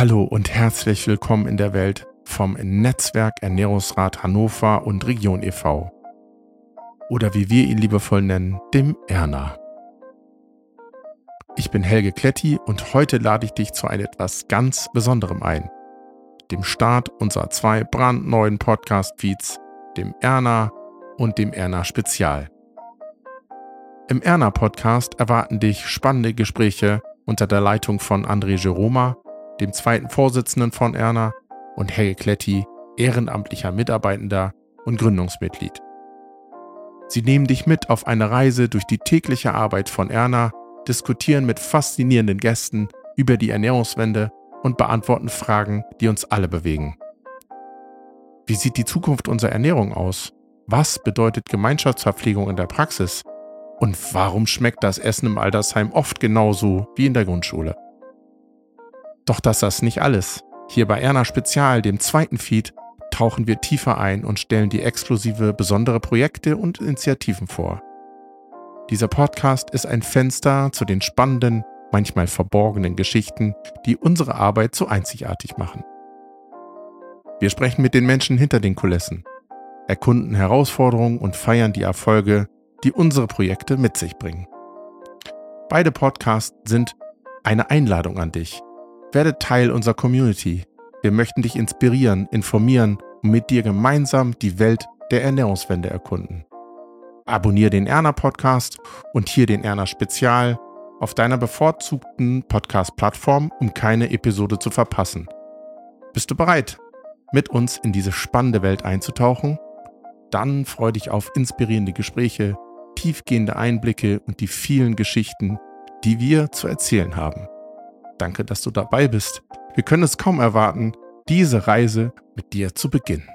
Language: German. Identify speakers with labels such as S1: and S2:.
S1: Hallo und herzlich willkommen in der Welt vom Netzwerk Ernährungsrat Hannover und Region e.V. Oder wie wir ihn liebevoll nennen, dem Erna. Ich bin Helge Kletti und heute lade ich dich zu einem etwas ganz Besonderem ein. Dem Start unserer zwei brandneuen Podcast-Feeds, dem Erna und dem Erna Spezial. Im Erna Podcast erwarten dich spannende Gespräche unter der Leitung von André Jeroma dem zweiten Vorsitzenden von Erna, und Helge Kletti, ehrenamtlicher Mitarbeitender und Gründungsmitglied. Sie nehmen dich mit auf eine Reise durch die tägliche Arbeit von Erna, diskutieren mit faszinierenden Gästen über die Ernährungswende und beantworten Fragen, die uns alle bewegen. Wie sieht die Zukunft unserer Ernährung aus? Was bedeutet Gemeinschaftsverpflegung in der Praxis? Und warum schmeckt das Essen im Altersheim oft genauso wie in der Grundschule? Doch das ist nicht alles. Hier bei Erna Spezial, dem zweiten Feed, tauchen wir tiefer ein und stellen die exklusive besondere Projekte und Initiativen vor. Dieser Podcast ist ein Fenster zu den spannenden, manchmal verborgenen Geschichten, die unsere Arbeit so einzigartig machen. Wir sprechen mit den Menschen hinter den Kulissen, erkunden Herausforderungen und feiern die Erfolge, die unsere Projekte mit sich bringen. Beide Podcasts sind eine Einladung an dich, werde Teil unserer Community. Wir möchten dich inspirieren, informieren und mit dir gemeinsam die Welt der Ernährungswende erkunden. Abonniere den Erna Podcast und hier den Erna Spezial auf deiner bevorzugten Podcast-Plattform, um keine Episode zu verpassen. Bist du bereit, mit uns in diese spannende Welt einzutauchen? Dann freue dich auf inspirierende Gespräche, tiefgehende Einblicke und die vielen Geschichten, die wir zu erzählen haben. Danke, dass du dabei bist. Wir können es kaum erwarten, diese Reise mit dir zu beginnen.